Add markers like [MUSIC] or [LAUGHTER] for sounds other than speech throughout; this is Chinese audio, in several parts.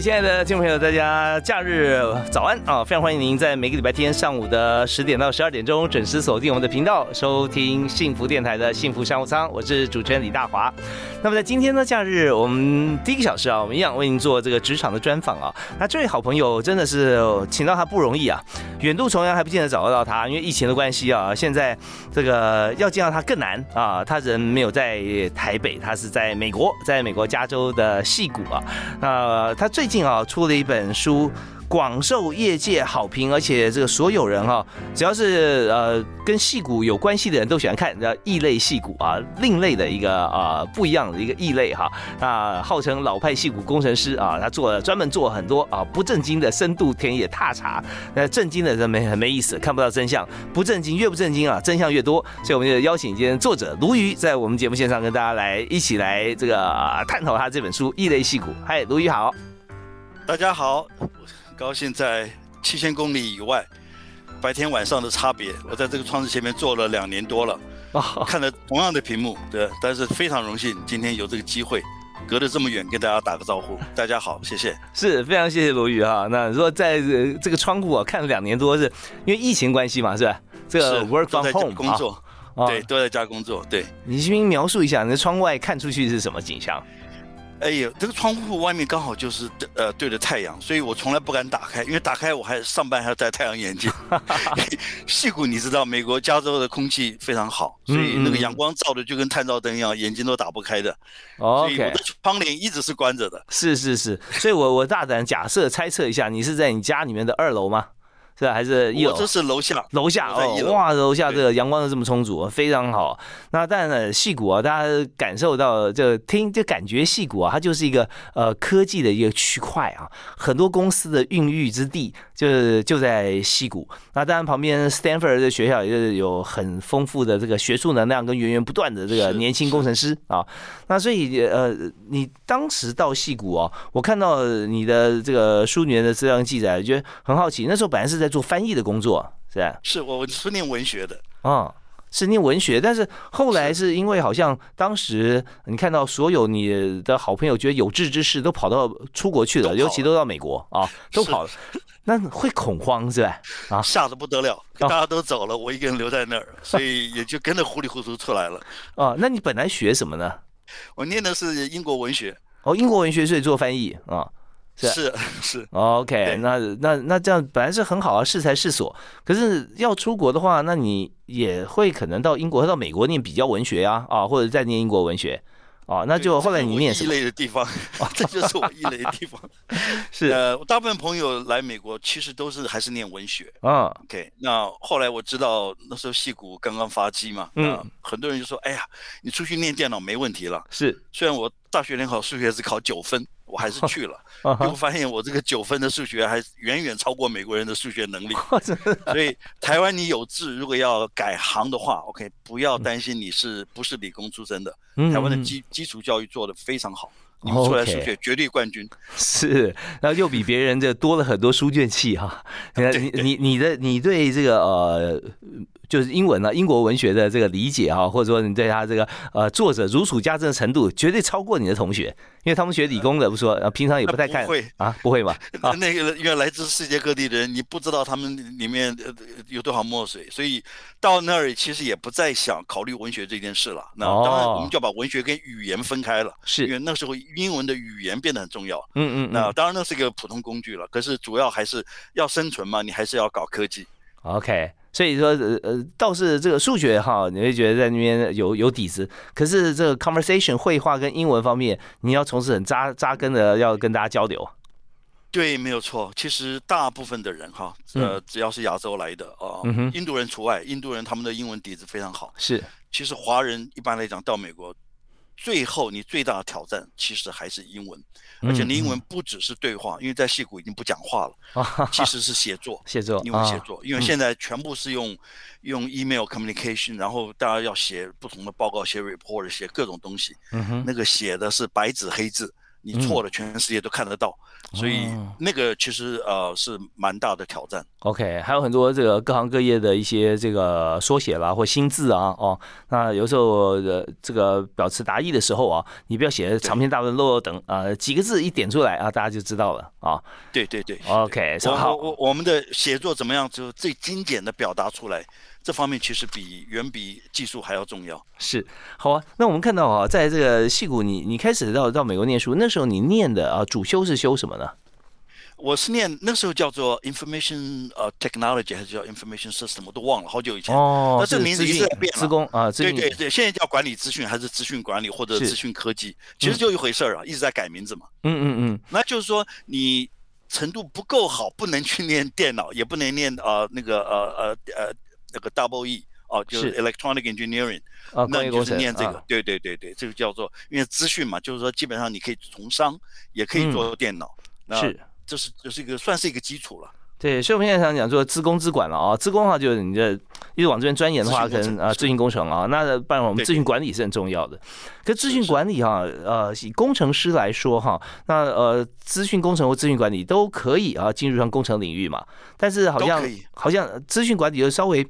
亲爱的听众朋友，大家假日早安啊！非常欢迎您在每个礼拜天上午的十点到十二点钟准时锁定我们的频道，收听幸福电台的幸福商务舱。我是主持人李大华。那么在今天呢，假日我们第一个小时啊，我们一样为您做这个职场的专访啊。那这位好朋友真的是请到他不容易啊，远渡重洋还不见得找得到他，因为疫情的关系啊，现在这个要见到他更难啊。他人没有在台北，他是在美国，在美国加州的戏谷啊。那他最近啊出了一本书，广受业界好评，而且这个所有人哈，只要是呃跟戏骨有关系的人都喜欢看，叫异类戏骨啊，另类的一个啊不一样的一个异类哈。那号称老派戏骨工程师啊，他做了专门做很多啊不正经的深度田野踏查，那正经的人没很没意思，看不到真相，不正经越不正经啊，真相越多。所以我们就邀请今天作者卢瑜在我们节目线上跟大家来一起来这个探讨他这本书《异类戏骨》。嗨，卢瑜好。大家好，高兴在七千公里以外，白天晚上的差别。我在这个窗子前面坐了两年多了，看了同样的屏幕，对，但是非常荣幸今天有这个机会，隔得这么远跟大家打个招呼。大家好，谢谢，是非常谢谢罗宇哈。那如果在这个窗户啊看了两年多，是因为疫情关系嘛，是吧？这个 work from home 工作，对，都在家工作。对，你先描述一下，那窗外看出去是什么景象？哎呀，这个窗户外面刚好就是呃对着太阳，所以我从来不敢打开，因为打开我还上班还要戴太阳眼镜。[LAUGHS] 戏骨你知道，美国加州的空气非常好，所以那个阳光照的就跟探照灯一样，眼睛都打不开的。所以我的窗帘一直是关着的。是是是，所以我我大胆假设猜测一下，你是在你家里面的二楼吗？是还是一楼？这是楼下，楼下哦，哇，楼下这个阳光都这么充足，非常好。那但呢，戏谷啊，大家感受到这听就感觉戏谷啊，它就是一个呃科技的一个区块啊，很多公司的孕育之地就是就在戏谷。那当然旁边 Stanford 的学校也是有很丰富的这个学术能量跟源源不断的这个年轻工程师啊。那所以呃，你当时到戏谷哦，我看到你的这个书里面的资料记载，觉得很好奇。那时候本来是在做翻译的工作，是吧？是我是念文学的啊，是念文学，但是后来是。因为好像当时你看到所有你的好朋友觉得有志之士都跑到出国去了，尤其都到美国啊，都跑了，那会恐慌是吧？啊，吓得不得了，大家都走了，我一个人留在那儿，[LAUGHS] 所以也就跟着糊里糊涂出来了。啊，那你本来学什么呢？我念的是英国文学，哦，英国文学，所以做翻译啊，是是，[LAUGHS] OK，那那那这样本来是很好啊，适才适所。可是要出国的话，那你也会可能到英国、到美国念比较文学呀，啊，或者再念英国文学。哦，那就后来你念什么异类的地方，[LAUGHS] 这就是我异类的地方。[LAUGHS] 是呃，大部分朋友来美国其实都是还是念文学啊。OK，那后来我知道那时候戏骨刚刚发迹嘛，嗯，很多人就说：“哎呀，你出去念电脑没问题了。”是，虽然我大学联考数学只考九分。我还是去了，[LAUGHS] 结果发现我这个九分的数学还远远超过美国人的数学能力。[LAUGHS] 所以台湾你有志，如果要改行的话，OK，不要担心你是不是理工出身的。台湾的基基础教育做得非常好，你出来数学绝对冠军。[LAUGHS] 是，然后又比别人这多了很多书卷气哈。你你你的你对这个呃。就是英文呢，英国文学的这个理解哈，或者说你对他这个呃作者如数家珍的程度，绝对超过你的同学，因为他们学理工的不说，平常也不太看，会啊，不会吧？[LAUGHS] 那个因为来自世界各地的人，你不知道他们里面有多少墨水，所以到那儿其实也不再想考虑文学这件事了。那当然，我们就要把文学跟语言分开了，是因为那时候英文的语言变得很重要。嗯嗯，那当然那是一个普通工具了，可是主要还是要生存嘛，你还是要搞科技。OK。所以说，呃呃，倒是这个数学哈，你会觉得在那边有有底子。可是这个 conversation 绘画跟英文方面，你要从事很扎扎根的，要跟大家交流。对，没有错。其实大部分的人哈，呃，只要是亚洲来的啊，印度人除外，印度人他们的英文底子非常好。是，其实华人一般来讲到美国。最后，你最大的挑战其实还是英文，而且你英文不只是对话，因为在戏骨已经不讲话了，其实是写作，写作，英文写作，因为现在全部是用用 email communication，然后大家要写不同的报告，写 report，写各种东西，那个写的是白纸黑字。你错了，全世界都看得到，所以那个其实呃是蛮大的挑战。OK，还有很多这个各行各业的一些这个缩写啦或新字啊哦，那有时候呃这个表词达意的时候啊，你不要写长篇大论、漏漏等啊，几个字一点出来啊，大家就知道了啊。对对对，OK，好，我我们的写作怎么样，就最精简的表达出来。这方面其实比远比技术还要重要。是，好啊。那我们看到啊，在这个戏谷，你你开始到到美国念书，那时候你念的啊主修是修什么呢？我是念那时候叫做 information 呃 technology 还是叫 information system，我都忘了，好久以前。哦，那这名字一直在变。资工啊，对对对，现在叫管理资讯还是资讯管理或者资讯科技，其实就一回事儿啊，一直在改名字嘛。嗯嗯嗯。那就是说你程度不够好，不能去念电脑，也不能念呃那个呃呃呃。那个 double E 哦，就是。electronic engineering，那就是念这个，对对对对，这个叫做因为资讯嘛，就是说基本上你可以从商，也可以做电脑，是，这是这是一个算是一个基础了。对，所以我们现在想讲说自工资管了啊，自工的话就是你这一直往这边钻研的话，可能啊，咨询工程啊，那不然我们咨询管理是很重要的。可咨询管理哈，呃，以工程师来说哈，那呃，资讯工程或咨询管理都可以啊，进入上工程领域嘛。但是好像好像资讯管理就稍微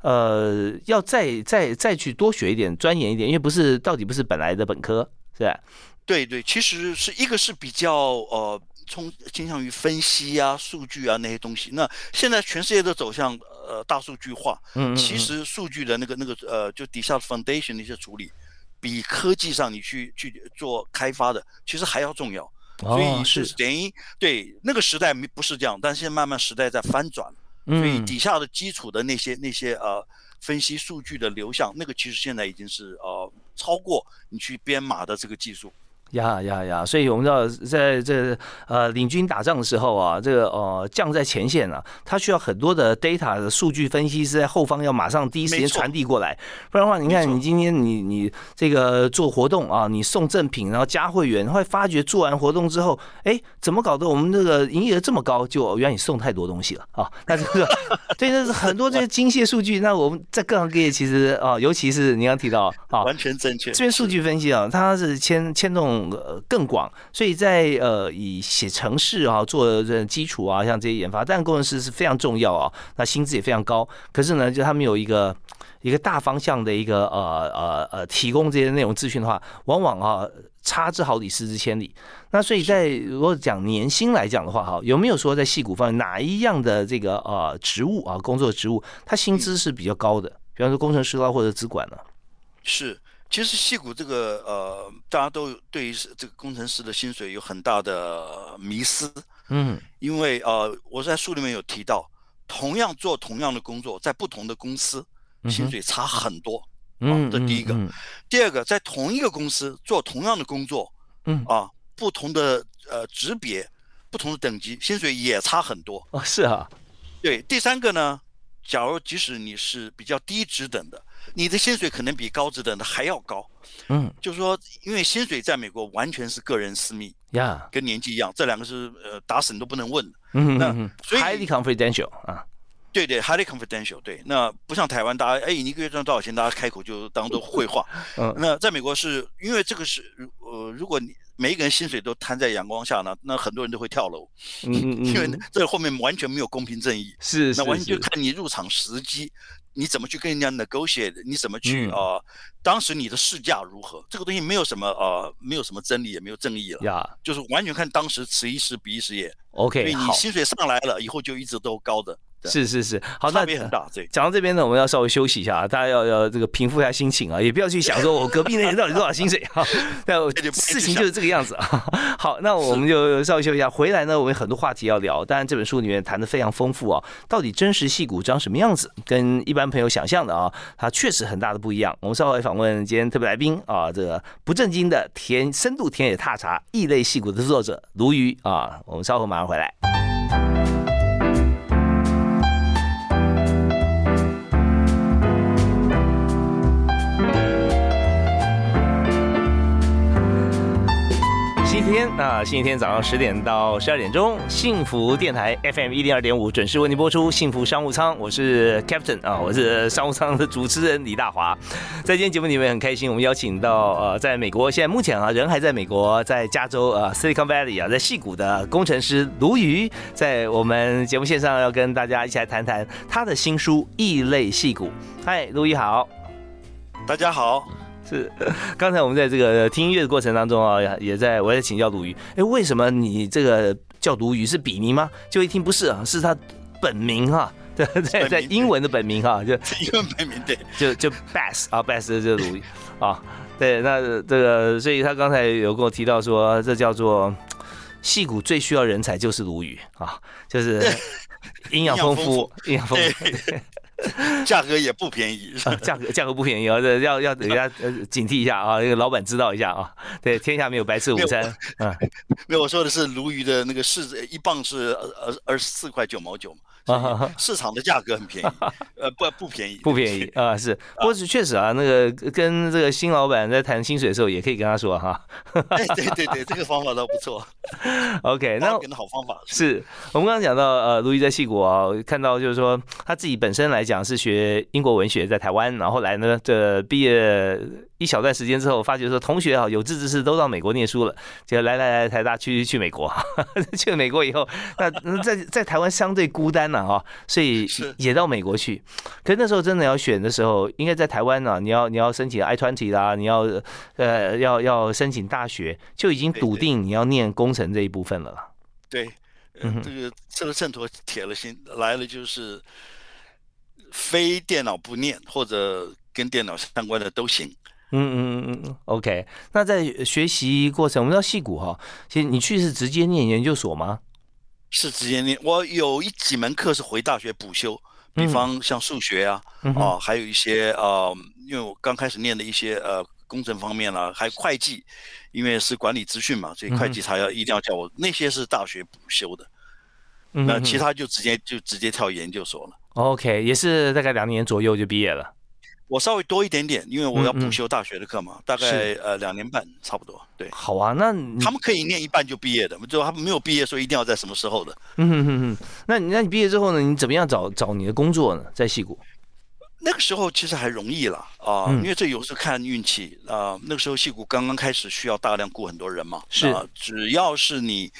呃，要再再再去多学一点，钻研一点，因为不是到底不是本来的本科，是吧？对对，其实是一个是比较呃。从倾向于分析啊、数据啊那些东西。那现在全世界都走向呃大数据化。嗯其实数据的那个那个呃，就底下的 foundation 的一些处理，比科技上你去去做开发的，其实还要重要。所以是等于对那个时代没不是这样，但现在慢慢时代在翻转。所以底下的基础的那些那些呃分析数据的流向，那个其实现在已经是呃超过你去编码的这个技术。呀呀呀！所以我们知道，在这呃领军打仗的时候啊，这个呃将在前线啊，他需要很多的 data 的数据分析是在后方要马上第一时间传递过来，不然的话，你看你今天你你这个做活动啊，你送赠品，然后加会员，会发觉做完活动之后，哎，怎么搞得我们这个营业额这么高？就原来你送太多东西了啊！那这个 [LAUGHS] 对，那是很多这些精细数据。那我们在各行各业其实啊，尤其是你刚提到啊，完全正确。这边数据分析啊，它是牵牵动。呃，更广，所以在呃以写程式啊做这基础啊，像这些研发，但工程师是非常重要啊，那薪资也非常高。可是呢，就他们有一个一个大方向的一个呃呃呃提供这些内容资讯的话，往往啊差之毫厘，失之千里。那所以在如果讲年薪来讲的话，哈，有没有说在戏骨方面哪一样的这个呃职务啊工作职务，它薪资是比较高的？比方说工程师啦，或者资管呢？是。其实戏骨这个呃，大家都对于这个工程师的薪水有很大的迷思，嗯，因为呃，我在书里面有提到，同样做同样的工作，在不同的公司，薪水差很多，嗯，这第一个，第二个，在同一个公司做同样的工作，嗯。啊，不同的呃职别，不同的等级，薪水也差很多，哦，是啊，对，第三个呢，假如即使你是比较低职等的。你的薪水可能比高职等的还要高，嗯，就是说，因为薪水在美国完全是个人私密呀，跟年纪一样，这两个是呃打死你都不能问的。嗯那所以 highly confidential 啊，对对，highly confidential，对，那不像台湾，大家哎，你一个月赚多少钱，大家开口就当做会话。[LAUGHS] 嗯，那在美国是因为这个是呃，如果你每一个人薪水都摊在阳光下呢，那很多人都会跳楼，嗯嗯 [LAUGHS] 因为这后面完全没有公平正义，是，那完全就看你入场时机。你怎么去跟人家 negotiate？你怎么去啊？当时你的市价如何？这个东西没有什么呃，没有什么真理，也没有正义了。呀，就是完全看当时此一时彼一时也。OK，你薪水上来了以后，就一直都高的。是是是，好，差别很大。对，讲到这边呢，我们要稍微休息一下啊，大家要要这个平复一下心情啊，也不要去想说我隔壁那人到底多少薪水啊。[LAUGHS] 那事情就是这个样子啊。[LAUGHS] 好，那我们就稍微休息一下，回来呢，我们有很多话题要聊。当然，这本书里面谈的非常丰富啊，到底真实戏骨长什么样子，跟一般朋友想象的啊，它确实很大的不一样。我们稍微访问今天特别来宾啊，这个不正经的田深度田野踏查异类戏骨的作者鲈鱼啊，我们稍后马上回来。天啊，星期天早上十点到十二点钟，幸福电台 FM 一零二点五准时为您播出《幸福商务舱》，我是 Captain 啊，我是商务舱的主持人李大华。在今天节目里面很开心，我们邀请到呃，在美国现在目前啊人还在美国，在加州啊 Silicon Valley 啊，在戏谷的工程师卢瑜，在我们节目线上要跟大家一起来谈谈他的新书《异类戏谷》。嗨，卢瑜好，大家好。是，[LAUGHS] 刚才我们在这个听音乐的过程当中啊，也在我在请教鲈鱼，哎，为什么你这个叫鲈鱼是笔名吗？就一听不是啊，是他本名哈，对 [LAUGHS] 对，在英文的本名哈，就 [LAUGHS] 英文本名对，就就 Bass 啊，Bass 就是鲁豫啊，对，那这个，所以他刚才有跟我提到说，这叫做戏骨最需要人才就是鲈鱼啊，就是营养丰富，营养丰富。[LAUGHS] 价格也不便宜，价格价格不便宜啊！哦要要等下呃警惕一下啊，那个老板知道一下啊。对，天下没有白吃午餐。嗯，[LAUGHS] 没有，我说的是鲈鱼的那个市一磅是二二十四块九毛九嘛。啊，市场的价格很便宜，[LAUGHS] 呃，不不便宜，不便宜啊，是，不过是确实啊，那个跟这个新老板在谈薪水的时候，也可以跟他说哈。对对对对，这个方法倒不错。[LAUGHS] OK，那好方法是我们刚刚讲到呃，路易在戏谷啊，看到就是说他自己本身来讲是学英国文学，在台湾，然后来呢这毕业。一小段时间之后，发觉说同学啊有志之士都到美国念书了，就来来来台大去去美国，[LAUGHS] 去了美国以后，那在在台湾相对孤单了哈，所以也到美国去。可是那时候真的要选的时候，应该在台湾呢，你要你要申请 I twenty 啦，你要呃要要申请大学，就已经笃定你要念工程这一部分了。对，嗯，这个这个秤砣铁了心来了，就是非电脑不念或者跟电脑相关的都行。嗯嗯嗯嗯，OK。那在学习过程，我们知道戏骨哈，其实你去是直接念研究所吗？是直接念。我有一几门课是回大学补修，比方像数学啊，啊，还有一些呃，因为我刚开始念的一些呃工程方面啦，还有会计，因为是管理资讯嘛，所以会计他要一定要叫我。那些是大学补修的，那其他就直接就直接跳研究所了。OK，也是大概两年左右就毕业了。我稍微多一点点，因为我要补修大学的课嘛，大概呃两年半差不多。对，好啊，那他们可以念一半就毕业的，就他们没有毕业说一定要在什么时候的。嗯哼哼哼，那你那你毕业之后呢？你怎么样找找你的工作呢？在戏谷？那个时候其实还容易了啊，因为这有时候看运气啊。那个时候戏骨刚刚开始需要大量雇很多人嘛，是，只要是你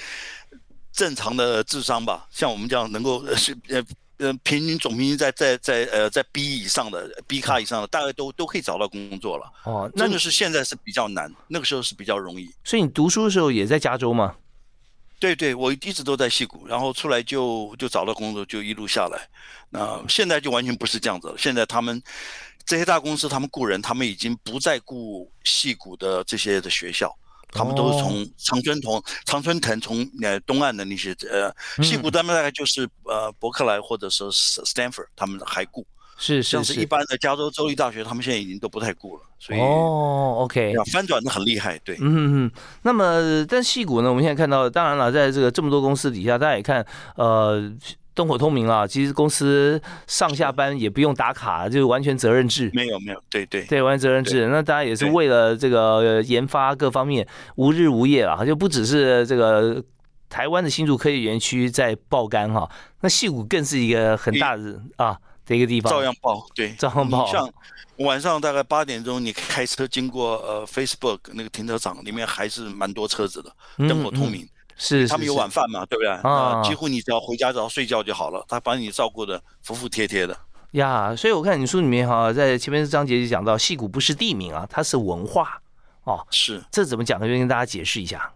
正常的智商吧，像我们这样能够是呃。呃，平均总平均在在在呃在 B 以上的 B 卡以上的，大概都都可以找到工作了。哦，那个是现在是比较难，那个时候是比较容易。所以你读书的时候也在加州吗？对对，我一直都在西谷，然后出来就就找到工作，就一路下来。那现在就完全不是这样子了。现在他们这些大公司，他们雇人，他们已经不再雇西谷的这些的学校。他们都是从常春藤、常春藤从呃东岸的那些呃，西谷他们大概就是呃伯克莱或者说 Stanford，他们还雇，是是像是一般的加州州立大学，他们现在已经都不太雇了，所以哦，OK，翻转的很厉害，对，嗯嗯，那么但西谷呢，我们现在看到，当然了，在这个这么多公司底下，大家也看呃。灯火通明啊！其实公司上下班也不用打卡，就是完全责任制。没有没有，对对对，完全责任制。那大家也是为了这个研发各方面无日无夜啊，就不只是这个台湾的新竹科技园区在爆肝哈，那戏谷更是一个很大的啊的一个地方，照样爆，对，照样爆。像晚上大概八点钟，你开车经过呃 Facebook 那个停车场，里面还是蛮多车子的，灯火通明。是他们有晚饭嘛，对不对？啊，几乎你只要回家只要睡觉就好了，他把你照顾的服服帖帖的呀。所以我看你书里面哈，在前面章节就讲到，戏骨不是地名啊，它是文化哦。是，这怎么讲呢？就跟大家解释一下。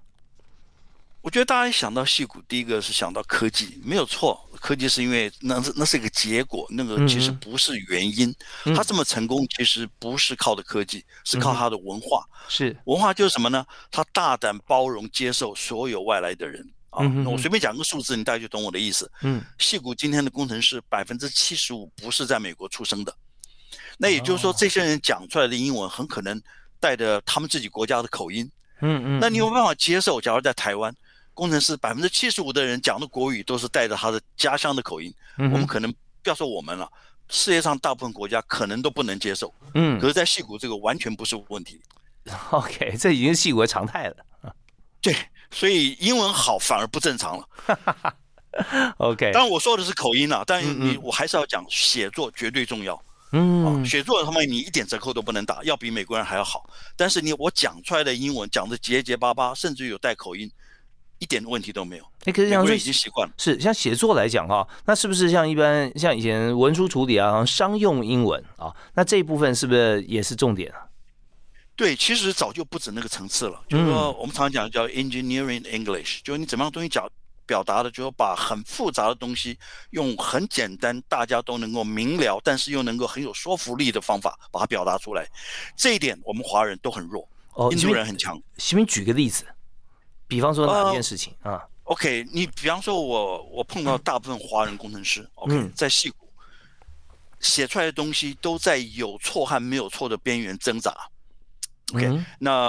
我觉得大家一想到戏骨，第一个是想到科技，没有错。科技是因为那是那是一个结果，那个其实不是原因。他这么成功，其实不是靠的科技，是靠他的文化。是文化就是什么呢？他大胆包容接受所有外来的人啊。那我随便讲个数字，你大概就懂我的意思。嗯，戏谷今天的工程师百分之七十五不是在美国出生的，那也就是说，这些人讲出来的英文很可能带着他们自己国家的口音。嗯嗯，那你有办法接受？假如在台湾？工程师百分之七十五的人讲的国语都是带着他的家乡的口音，我们可能不要说我们了，世界上大部分国家可能都不能接受。嗯，可是，在戏谷这个完全不是问题。[LAUGHS] OK，这已经是戏谷的常态了。[LAUGHS] 对，所以英文好反而不正常了。[LAUGHS] OK，当然我说的是口音啊，但你我还是要讲写作绝对重要。嗯，写作他妈你一点折扣都不能打，要比美国人还要好。但是你我讲出来的英文讲的结结巴巴，甚至有带口音，一点问题都没有。哎，可是像已经习惯了。是像写作来讲哈，那是不是像一般像以前文书处理啊，商用英文啊，那这一部分是不是也是重点啊？对，其实早就不止那个层次了。就是说，我们常常讲叫 engineering English，就是你怎么样东西讲。表达的就是把很复杂的东西用很简单、大家都能够明了，但是又能够很有说服力的方法把它表达出来。这一点我们华人都很弱，哦，印度人很强。行，举个例子，比方说哪件事情啊？OK，你比方说我我碰到大部分华人工程师，OK，在戏谷写出来的东西都在有错和没有错的边缘挣扎。OK，那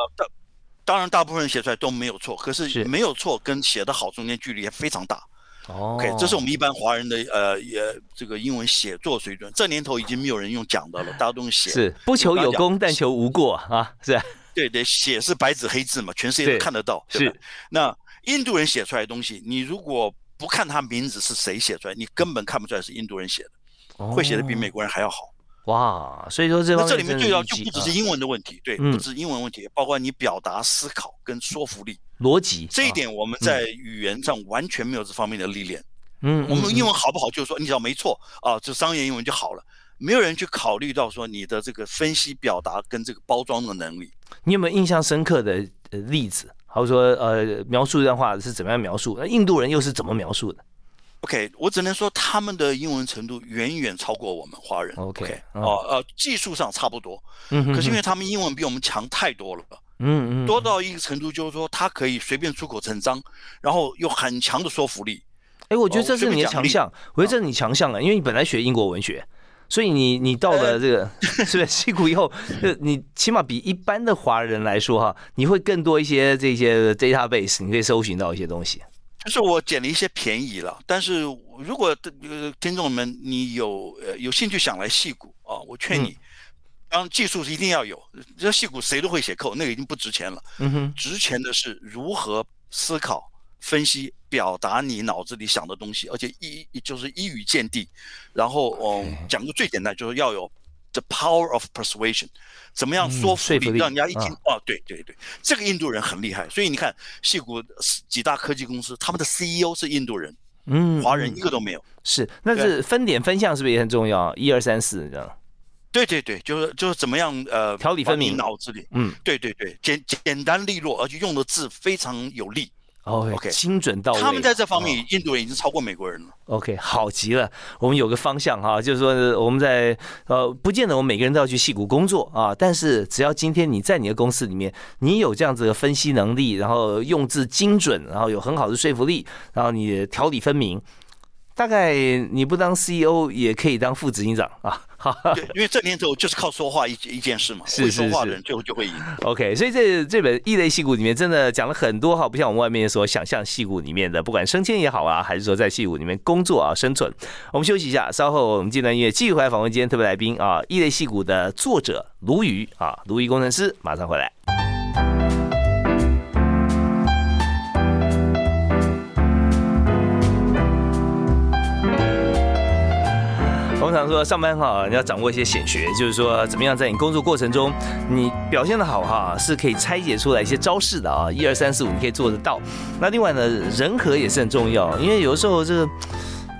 当然，大部分人写出来都没有错，可是没有错跟写的好中间距离也非常大。OK，这是我们一般华人的呃也这个英文写作水准。这年头已经没有人用讲的了，大家都用写。是不求有功，但求无过啊！是。对对，写是白纸黑字嘛，全世界都看得到。是。那印度人写出来的东西，你如果不看他名字是谁写出来，你根本看不出来是印度人写的，会写的比美国人还要好。哇，所以说这这里面最要就不只是英文的问题，对，不只是英文问题，包括你表达、思考跟说服力、逻辑这一点，我们在语言上完全没有这方面的历练。嗯，我们英文好不好，就是说你只要没错啊，就商业英文就好了，没有人去考虑到说你的这个分析、表达跟这个包装的能力。你有没有印象深刻的例子？或者说呃，描述一段话是怎么样描述？那印度人又是怎么描述的？OK，我只能说他们的英文程度远远超过我们华人。OK，哦呃，技术上差不多，可是因为他们英文比我们强太多了，嗯嗯，多到一个程度，就是说他可以随便出口成章，然后有很强的说服力。哎，我觉得这是你的强项，我觉得这是你强项啊，因为你本来学英国文学，所以你你到了这个 [LAUGHS] 是不是西谷以后，就你起码比一般的华人来说哈，你会更多一些这些 database，你可以搜寻到一些东西。就是我捡了一些便宜了，但是如果呃听众们你有呃有兴趣想来戏骨啊，我劝你，当技术是一定要有，这戏骨谁都会写扣，那个已经不值钱了。嗯哼，值钱的是如何思考、分析、表达你脑子里想的东西，而且一就是一语见地，然后嗯讲个最简单，就是要有 the power of persuasion。怎么样说服力让人家一听哦，对对对，这个印度人很厉害，所以你看，戏谷几大科技公司，他们的 CEO 是印度人，嗯，华人一个都没有。是，那是分点分项是不是也很重要？一二三四这样。对对对，就是就是怎么样呃，条理分明，脑子里，嗯，对对对，简简单利落，而且用的字非常有力。OK，精准到位。他们在这方面，印度人已经超过美国人了。OK，好极了。我们有个方向哈，就是说我们在呃，不见得我们每个人都要去戏骨工作啊，但是只要今天你在你的公司里面，你有这样子的分析能力，然后用字精准，然后有很好的说服力，然后你条理分明。大概你不当 CEO 也可以当副执行长啊，[LAUGHS] 对，因为这年头就是靠说话一一件事嘛，会说话的人最后就会赢。OK，所以这这本异类戏骨里面真的讲了很多哈，不像我们外面所想象戏骨里面的，不管升迁也好啊，还是说在戏骨里面工作啊生存。我们休息一下，稍后我们这段音乐继续回来访问今天特别来宾啊，异类戏骨的作者卢宇啊，卢宇工程师马上回来。常说上班哈，你要掌握一些显学，就是说怎么样在你工作过程中，你表现的好哈，是可以拆解出来一些招式的啊，一二三四五你可以做得到。那另外呢，人和也是很重要，因为有的时候这个，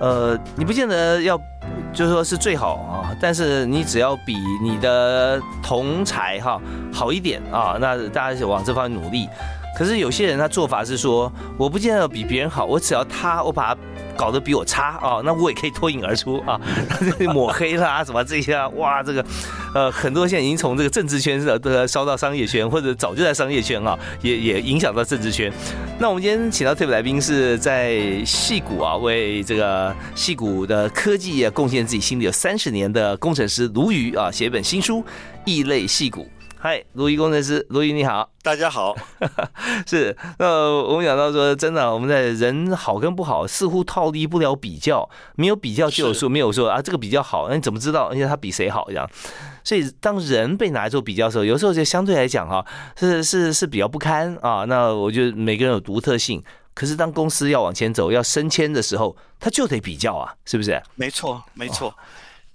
呃，你不见得要，就是说是最好啊，但是你只要比你的同才哈好一点啊，那大家就往这方面努力。可是有些人他做法是说，我不见得比别人好，我只要他，我把他搞得比我差啊，那我也可以脱颖而出啊，[LAUGHS] 抹黑啦什么这些啊，哇，这个，呃，很多现在已经从这个政治圈的烧到商业圈，或者早就在商业圈啊，也也影响到政治圈。那我们今天请到特别来宾是在戏谷啊，为这个戏谷的科技业贡献自己心里有三十年的工程师卢瑜啊，写一本新书《异类戏谷》。嗨，卢怡工程师，卢怡你好，大家好。[LAUGHS] 是，那我们讲到说，真的，我们在人好跟不好，似乎套离不了比较，没有比较就有数，没有说啊，这个比较好，那你怎么知道？而且他比谁好这样？所以当人被拿来做比较的时候，有时候就相对来讲哈，是是是比较不堪啊。那我觉得每个人有独特性，可是当公司要往前走、要升迁的时候，他就得比较啊，是不是？没错，没错。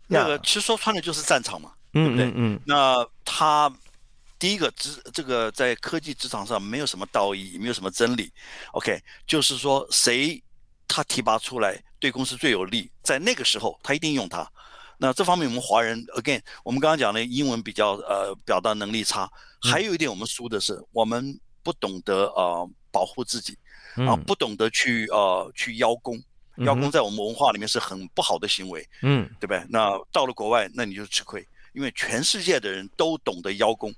那个其实说穿了就是战场嘛，对不对？嗯。那他。第一个职这个在科技职场上没有什么道义，没有什么真理。OK，就是说谁他提拔出来对公司最有利，在那个时候他一定用他。那这方面我们华人 again，我们刚刚讲的英文比较呃表达能力差，还有一点我们输的是我们不懂得呃保护自己啊，不懂得去呃去邀功，邀功在我们文化里面是很不好的行为，嗯，对不对？那到了国外，那你就吃亏。因为全世界的人都懂得邀功，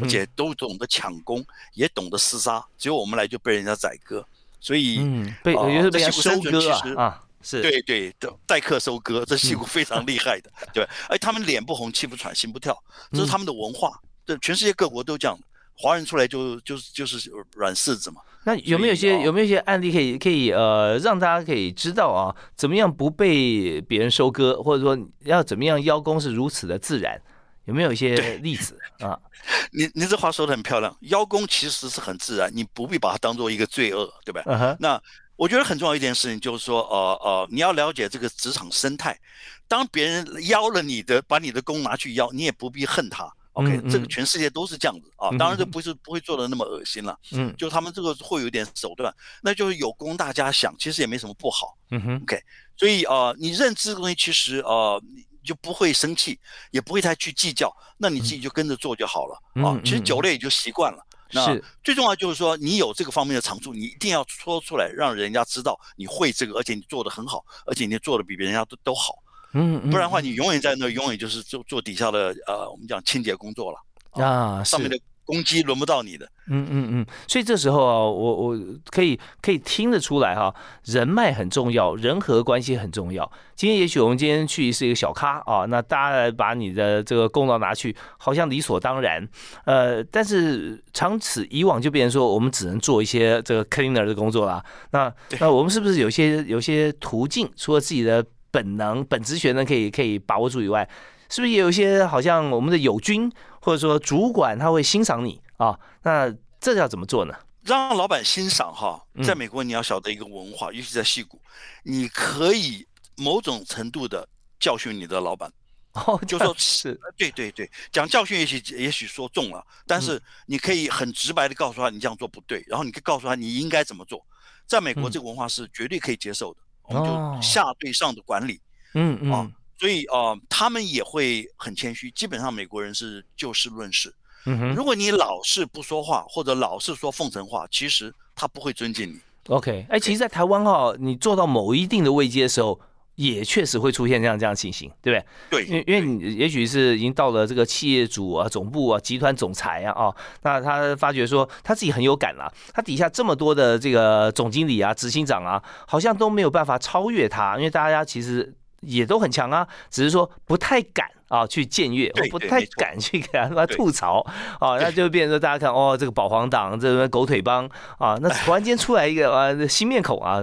而且都懂得抢功，也懂得厮杀，只有我们来就被人家宰割，所以被有些被收割啊，是。对对的待客收割，这戏骨非常厉害的，对，哎，他们脸不红气不喘心不跳，这是他们的文化，对，全世界各国都这样，华人出来就就是就是软柿子嘛。那有没有些有没有一些案例可以可以呃让大家可以知道啊，怎么样不被别人收割，或者说要怎么样邀功是如此的自然？有没有一些例子啊？[LAUGHS] 你你这话说的很漂亮，邀功其实是很自然，你不必把它当做一个罪恶，对吧？那我觉得很重要一件事情就是说，呃呃，你要了解这个职场生态，当别人邀了你的，把你的功拿去邀，你也不必恨他。OK，这个全世界都是这样子啊，当然这不是不会做的那么恶心了，嗯，就他们这个会有点手段，那就是有供大家享，其实也没什么不好，嗯哼，OK，所以呃，你认知的东西其实呃，你就不会生气，也不会太去计较，那你自己就跟着做就好了啊。其实久了。也就习惯了，那最重要就是说你有这个方面的长处，你一定要说出来，让人家知道你会这个，而且你做的很好，而且你做的比别人家都都好。嗯，不然的话，你永远在那，永远就是做做底下的呃，我们讲清洁工作了啊，上面的攻击轮不到你的。嗯嗯嗯，所以这时候啊，我我可以可以听得出来哈，人脉很重要，人和关系很重要。今天也许我们今天去是一个小咖啊，那大家来把你的这个功劳拿去，好像理所当然。呃，但是长此以往就变成说，我们只能做一些这个 cleaner 的工作啦。那那我们是不是有些有些途径，除了自己的？本能、本职学呢可以可以把握住以外，是不是也有一些好像我们的友军或者说主管他会欣赏你啊？那这要怎么做呢？让老板欣赏哈，在美国你要晓得一个文化，尤其在戏谷，你可以某种程度的教训你的老板，哦，就说是，对对对，讲教训也许也许说重了，但是你可以很直白的告诉他你这样做不对，然后你可以告诉他你应该怎么做，在美国这个文化是绝对可以接受的。我们就下对上的管理，嗯嗯，啊，所以啊，他们也会很谦虚。基本上美国人是就事论事。嗯哼，如果你老是不说话，或者老是说奉承话，其实他不会尊敬你。OK，哎，其实，在台湾哈，你做到某一定的位阶的时候。也确实会出现这样这样情形，对不对？对，因为因为你也许是已经到了这个企业主啊、总部啊、集团总裁啊，哦，那他发觉说他自己很有感了，他底下这么多的这个总经理啊、执行长啊，好像都没有办法超越他，因为大家其实也都很强啊，只是说不太敢。啊，去僭越，我不太敢去给他妈吐槽啊，那 [LAUGHS] 就变成说大家看哦，这个保皇党，这个狗腿帮啊，那突然间出来一个啊新面孔啊，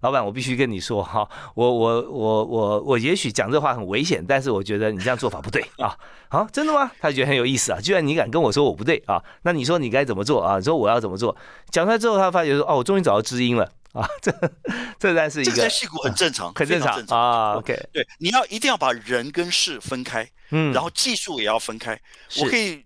老板，我必须跟你说哈，我我我我我也许讲这话很危险，但是我觉得你这样做法不对啊，啊，真的吗？他觉得很有意思啊，居然你敢跟我说我不对啊，那你说你该怎么做啊？你说我要怎么做？讲出来之后，他发觉说哦，我终于找到知音了。啊，[LAUGHS] 这这才是一个，这在戏骨很正常，很正常啊。OK，对，你要一定要把人跟事分开，嗯，然后技术也要分开。我可以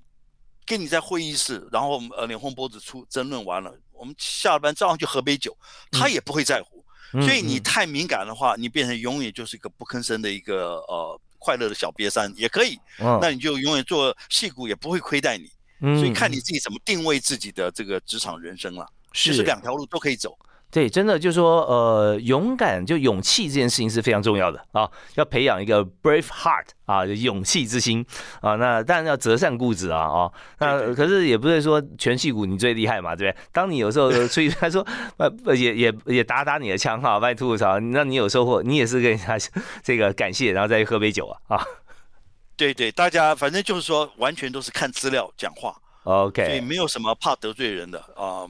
跟你在会议室，然后呃脸红脖子粗争论完了，我们下了班照样去喝杯酒，他也不会在乎。所以你太敏感的话，你变成永远就是一个不吭声的一个呃快乐的小瘪三也可以。那你就永远做戏骨也不会亏待你。所以看你自己怎么定位自己的这个职场人生了。是两条路都可以走。对，真的就是说，呃，勇敢就勇气这件事情是非常重要的啊，要培养一个 brave heart 啊，勇气之心啊。那当然要择善固执啊，啊，那可是也不是说全戏骨你最厉害嘛，对不对？当你有时候出去，他说呃，也也也打打你的枪哈，把你吐吐槽，那你有收获，你也是跟人家 [LAUGHS] 这个感谢，然后再去喝杯酒啊啊。对对，大家反正就是说，完全都是看资料讲话，OK，所以没有什么怕得罪人的啊。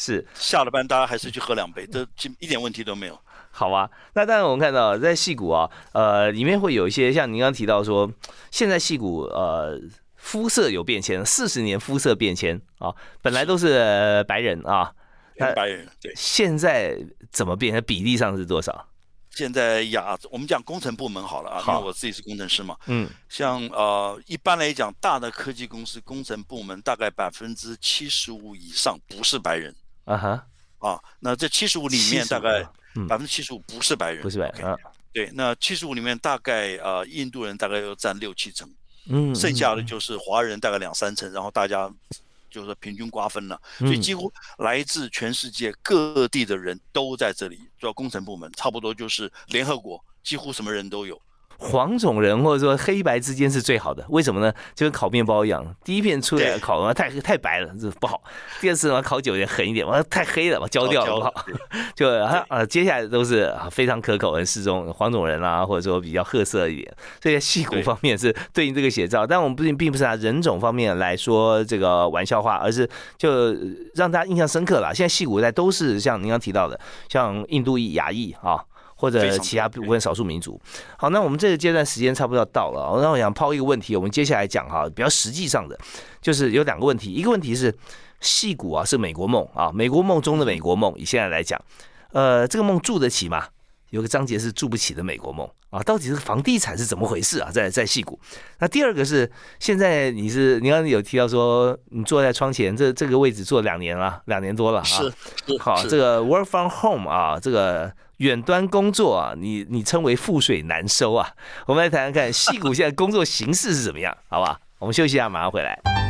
是下了班，大家还是去喝两杯，这一点问题都没有。好啊，那当然我们看到在戏谷啊，呃，里面会有一些像您刚刚提到说，现在戏谷呃肤色有变迁，四十年肤色变迁啊，本来都是白人啊，白人对，现在怎么变？比例上是多少？现在亚，我们讲工程部门好了啊，因为我自己是工程师嘛，嗯，像呃一般来讲，大的科技公司工程部门大概百分之七十五以上不是白人啊哈，啊，那这七十五里面大概百分之七十五不是白人，不是白人，对，那七十五里面大概呃印度人大概要占六七成，嗯，剩下的就是华人大概两三成，然后大家。就是平均瓜分了，所以几乎来自全世界各地的人都在这里做工程部门，差不多就是联合国，几乎什么人都有。黄种人或者说黑白之间是最好的，为什么呢？就跟烤面包一样，第一片出来烤完太太白了，这不好；第二次嘛烤久一点狠一点，完太黑了把焦掉了不好。[LAUGHS] 就啊，接下来都是非常可口、很适中黄种人啊，或者说比较褐色一点。所以戏骨方面是对应这个写照，但我们不并并不是拿人种方面来说这个玩笑话，而是就让大家印象深刻了。现在戏骨在都是像您刚提到的，像印度裔、亚裔啊。或者其他部分少数民族。好，那我们这个阶段时间差不多要到了。那我想抛一个问题，我们接下来讲哈，比较实际上的，就是有两个问题。一个问题是，戏骨啊是美国梦啊，美国梦中的美国梦。以现在来讲，呃，这个梦住得起吗？有个章节是住不起的美国梦啊，到底是房地产是怎么回事啊？在在戏谷。那第二个是，现在你是你刚刚有提到说，你坐在窗前这这个位置坐两年了，两年多了啊。是好，这个 work from home 啊，这个。远端工作啊，你你称为覆水难收啊。我们来谈谈看，戏骨现在工作形式是怎么样，好不好？我们休息一下，马上回来。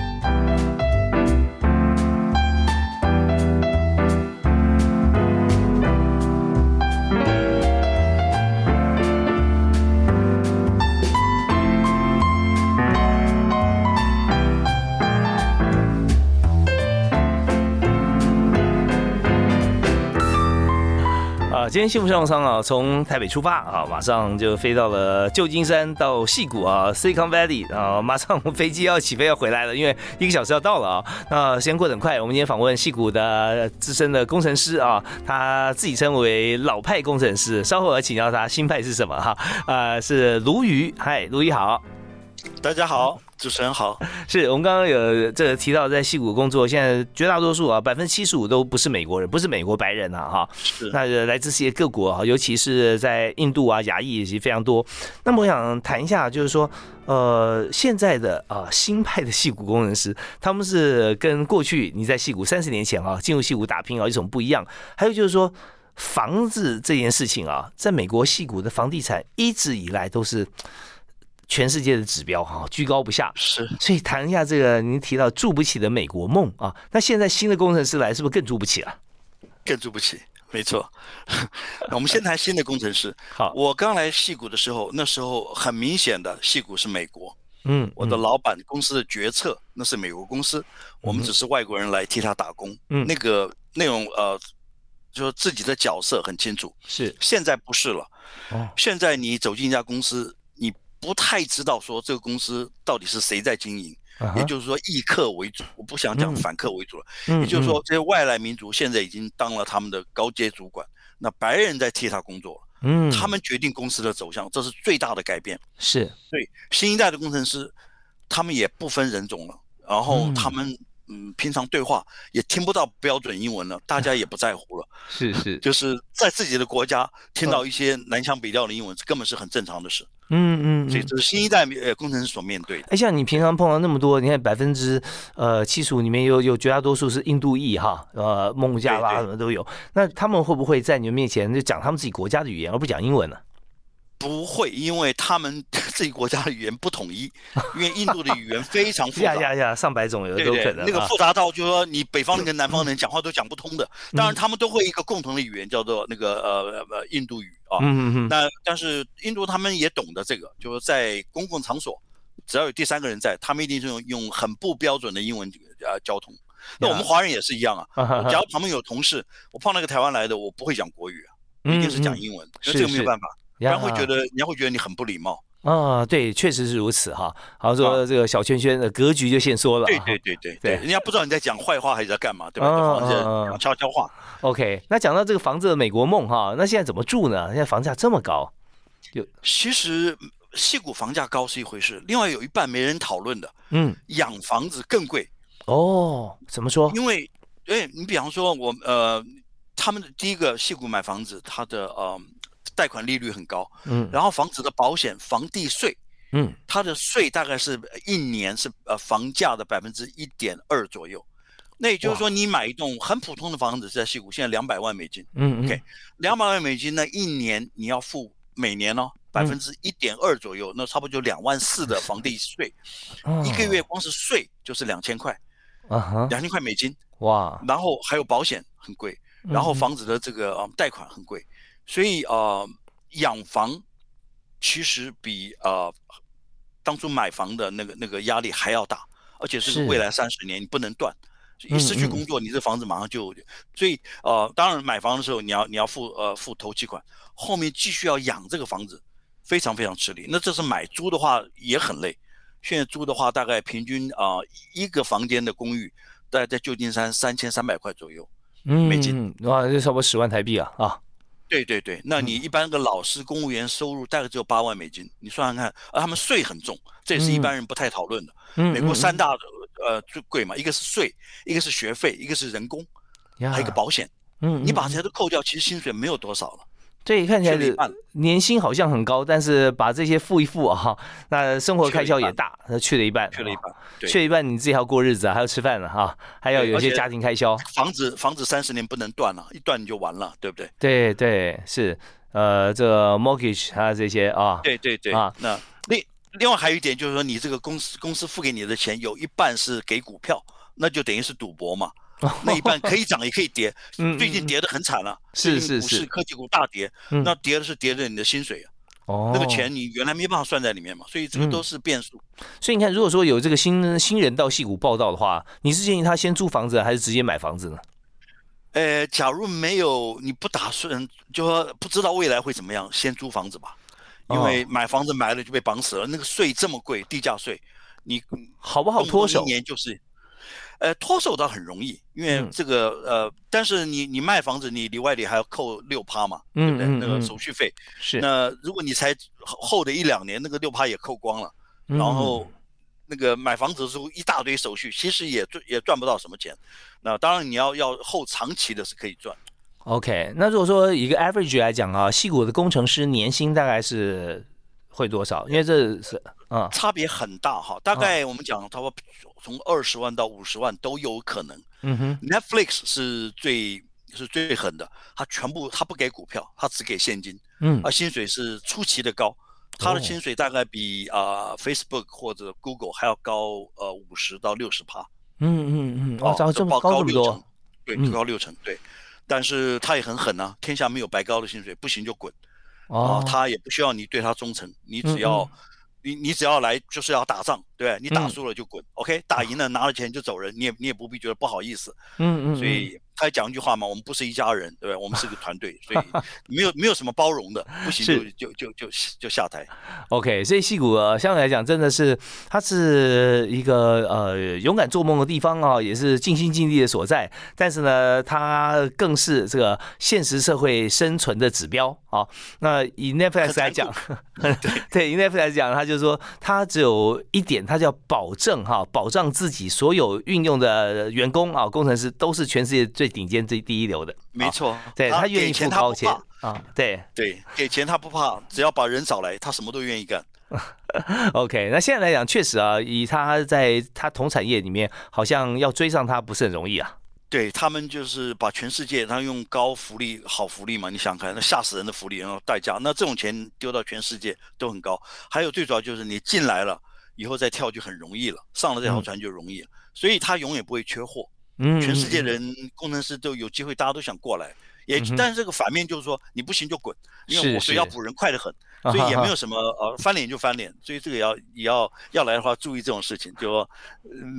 今天幸福商务舱啊，从台北出发啊，马上就飞到了旧金山到戏谷啊，Silicon Valley 啊，马上飞机要起飞要回来了，因为一个小时要到了啊。那时间过得很快，我们今天访问戏谷的资深的工程师啊，他自己称为老派工程师，稍后要请教他新派是什么哈？啊，是鲈鱼，嗨，鲈鱼好，大家好。主持人好，是我们刚刚有这个提到在戏谷工作，现在绝大多数啊，百分之七十五都不是美国人，不是美国白人啊，哈，是那来自世界各国啊，尤其是在印度啊、亚裔以及非常多。那么我想谈一下，就是说，呃，现在的啊新派的戏谷工程师，他们是跟过去你在戏谷三十年前啊进入戏谷打拼啊有什么不一样？还有就是说，房子这件事情啊，在美国戏谷的房地产一直以来都是。全世界的指标哈，居高不下。是，所以谈一下这个，您提到住不起的美国梦啊，那现在新的工程师来，是不是更住不起了？更住不起，没错。[LAUGHS] 我们先谈新的工程师。[LAUGHS] 好，我刚来戏谷的时候，那时候很明显的，戏谷是美国。嗯，我的老板公司的决策那是美国公司，我们只是外国人来替他打工。嗯，那个那种呃，就是自己的角色很清楚。是，现在不是了。哦，现在你走进一家公司。不太知道说这个公司到底是谁在经营，也就是说以客为主，我不想讲反客为主了。也就是说这些外来民族现在已经当了他们的高阶主管，那白人在替他工作，嗯，他们决定公司的走向，这是最大的改变。是对新一代的工程师，他们也不分人种了，然后他们。嗯，平常对话也听不到标准英文了，大家也不在乎了。[LAUGHS] 是是，就是在自己的国家听到一些南腔北调的英文，根本是很正常的事。嗯嗯，所以这是新一代呃工程师所面对的。哎，像你平常碰到那么多，你看百分之呃七十五里面有有绝大多数是印度裔哈，呃孟加拉什么都有，那他们会不会在你们面前就讲他们自己国家的语言，而不讲英文呢？不会，因为他们自 [LAUGHS] 己国家的语言不统一，因为印度的语言非常复杂，[LAUGHS] 呀呀呀，上百种有的都可能。那个复杂到就是说，你北方人跟南方人讲话都讲不通的。当然，他们都会一个共同的语言，叫做那个呃呃印度语啊。嗯嗯嗯。那但是印度他们也懂得这个，就是在公共场所，只要有第三个人在，他们一定是用用很不标准的英文呃交通。那我们华人也是一样啊。假如旁边有同事，我碰到个台湾来的，我不会讲国语啊，一定是讲英文。那这个没有办法。不然会觉得人家会觉得你很不礼貌，啊，对，确实是如此哈。好像说这个小圈圈的格局就先缩了。对对对对对，人家不知道你在讲坏话还是在干嘛，对吧？讲悄悄话。OK，那讲到这个房子的美国梦哈，那现在怎么住呢？现在房价这么高，就其实戏谷房价高是一回事，另外有一半没人讨论的，嗯，养房子更贵。哦，怎么说？因为，哎，你比方说我呃，他们的第一个戏谷买房子，它的呃。贷款利率很高，嗯，然后房子的保险、房地税，嗯，它的税大概是一年是呃房价的百分之一点二左右，那也就是说你买一栋很普通的房子在西谷，现在两百万美金，嗯，OK，两百万美金呢，一年你要付每年呢百分之一点二左右，那差不多就两万四的房地税，一个月光是税就是两千块，啊哈，两千块美金，哇，然后还有保险很贵，然后房子的这个呃贷款很贵。所以呃，养房其实比呃当初买房的那个那个压力还要大，而且是未来三十年你不能断，一失去工作，你这房子马上就，所以呃，当然买房的时候你要你要付呃付头期款，后面继续要养这个房子，非常非常吃力。那这是买租的话也很累，现在租的话大概平均啊一个房间的公寓，大概在旧金山三千三百块左右，美金，哇，这差不多十万台币啊啊。对对对，那你一般个老师、公务员收入大概只有八万美金，你算算看，而他们税很重，这也是一般人不太讨论的。美国三大呃最贵嘛，一个是税，一个是学费，一个是人工，还有一个保险。嗯，你把这些都扣掉，其实薪水没有多少了。对，看起来年薪好像很高，但是把这些付一付啊，那生活开销也大，那去了一半，去了一半，去了一半，你自己还要过日子啊，还要吃饭了哈，还要有一些家庭开销。房子房子三十年不能断了，一断你就完了，对不对？对对是，呃，这个 mortgage 啊这些啊，对对对。啊，那另另外还有一点就是说，你这个公司公司付给你的钱有一半是给股票，那就等于是赌博嘛。[LAUGHS] 那一半可以涨也可以跌，最近跌得很惨了，是是是，科技股大跌，那跌的是跌的你的薪水啊，哦，那个钱你原来没办法算在里面嘛，所以这个都是变数。所以你看，如果说有这个新新人到戏股报道的话，你是建议他先租房子还是直接买房子呢？呃，假如没有你不打算，就说不知道未来会怎么样，先租房子吧，因为买房子买了就被绑死了，那个税这么贵，地价税，你好不好脱手？一年就是。呃，脱手倒很容易，因为这个呃，但是你你卖房子，你里外里还要扣六趴嘛，对不对？那个手续费是。那如果你才后的一两年，那个六趴也扣光了，然后那个买房子的时候一大堆手续，其实也赚也赚不到什么钱。那当然你要要后长期的是可以赚。OK，那如果说一个 average 来讲啊，细谷的工程师年薪大概是会多少？因为这是啊，差别很大哈。大概我们讲他说。从二十万到五十万都有可能。嗯哼，Netflix 是最是最狠的，他全部他不给股票，他只给现金。嗯，啊薪水是出奇的高，他的薪水大概比啊 Facebook 或者 Google 还要高呃五十到六十趴。嗯嗯嗯，哦，这么高这么多，对，高六成，对。但是他也很狠呐，天下没有白高的薪水，不行就滚。哦，他也不需要你对他忠诚，你只要。你你只要来就是要打仗，对你打输了就滚，OK？打赢了拿了钱就走人，你也你也不必觉得不好意思。嗯嗯。所以他讲一句话嘛，我们不是一家人，对吧？我们是个团队，[LAUGHS] 所以没有没有什么包容的，不行就就就就就下台。OK，所以戏骨相对来讲真的是，它是一个呃勇敢做梦的地方啊，也是尽心尽力的所在。但是呢，它更是这个现实社会生存的指标啊。那以 Netflix 来讲，[LAUGHS] [LAUGHS] 对，以 Netflix 来讲，他就是说，他只有一点，他叫保证哈，保障自己所有运用的员工啊，工程师都是全世界最顶尖、最第一流的。没错，对他愿意付高钱啊，对对，给钱他不怕，只要把人找来，他什么都愿意干。[LAUGHS] OK，那现在来讲，确实啊，以他在他同产业里面，好像要追上他不是很容易啊。对他们就是把全世界，他用高福利、好福利嘛，你想看那吓死人的福利，然后代价，那这种钱丢到全世界都很高。还有最主要就是你进来了以后再跳就很容易了，上了这条船就容易了，所以他永远不会缺货。嗯，全世界人工程师都有机会，大家都想过来。也但是这个反面就是说，你不行就滚，因为我是要补人快得很。所以也没有什么呃翻脸就翻脸，所以这个要也要要来的话注意这种事情，就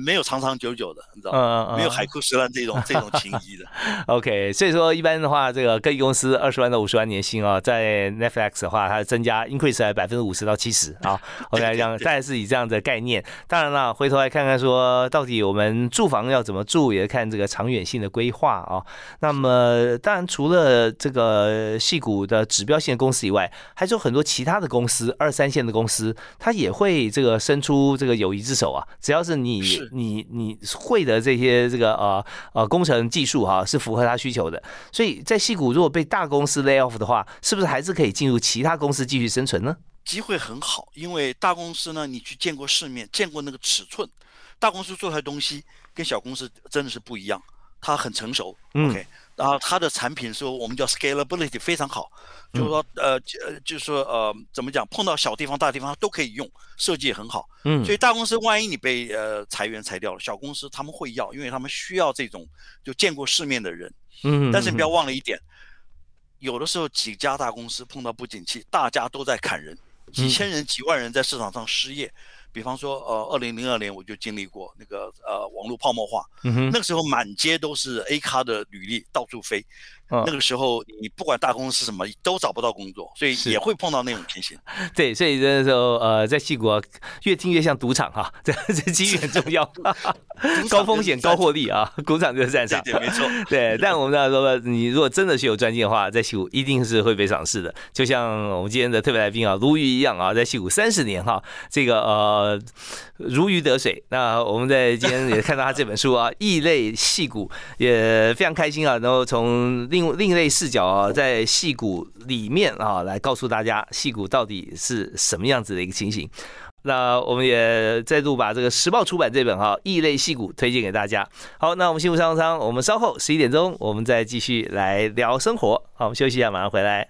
没有长长久久的，你知道吗？没有海枯石烂这种这种情谊的。[LAUGHS] OK，所以说一般的话，这个各公司二十万到五十万年薪啊，在 Netflix 的话，它增加 increase 在百分之五十到七十啊。[LAUGHS] OK，这样大概是以这样的概念。当然了，回头来看看说，到底我们住房要怎么住，也看这个长远性的规划啊。那么，当然除了这个细股的指标性的公司以外，还是有很多。其他的公司，二三线的公司，他也会这个伸出这个友谊之手啊。只要是你你你会的这些这个呃呃工程技术哈，是符合他需求的。所以在戏谷如果被大公司 lay off 的话，是不是还是可以进入其他公司继续生存呢？机会很好，因为大公司呢，你去见过世面，见过那个尺寸，大公司做出来东西跟小公司真的是不一样，它很成熟。OK。然后它的产品说我们叫 scalability 非常好，就是说呃呃就是说呃怎么讲碰到小地方大地方都可以用，设计也很好。嗯，所以大公司万一你被呃裁员裁掉了，小公司他们会要，因为他们需要这种就见过世面的人。嗯，但是你不要忘了一点，有的时候几家大公司碰到不景气，大家都在砍人，几千人几万人在市场上失业。比方说，呃，二零零二年我就经历过那个呃网络泡沫化，那个时候满街都是 A 咖的履历到处飞。那个时候，你不管大公司什么，都找不到工作，所以也会碰到那种情形。[LAUGHS] 对，所以那时候，呃，在戏谷越听越像赌场哈，[LAUGHS] 这这机遇很重要，[LAUGHS] 高风险高获利啊，赌场就是战场。对，没错。对，但我们要说，你如果真的是有专精的话，在戏谷一定是会被赏识的。就像我们今天的特别来宾啊，鲈鱼一样啊，在戏谷三十年哈，这个呃如鱼得水。那我们在今天也看到他这本书啊，《异类戏谷》，也非常开心啊，然后从用另类视角啊，在戏骨里面啊，来告诉大家戏骨到底是什么样子的一个情形。那我们也再度把这个时报出版这本哈《异类戏骨》推荐给大家。好，那我们幸福商商，我们稍后十一点钟，我们再继续来聊生活。好，我们休息一下，马上回来。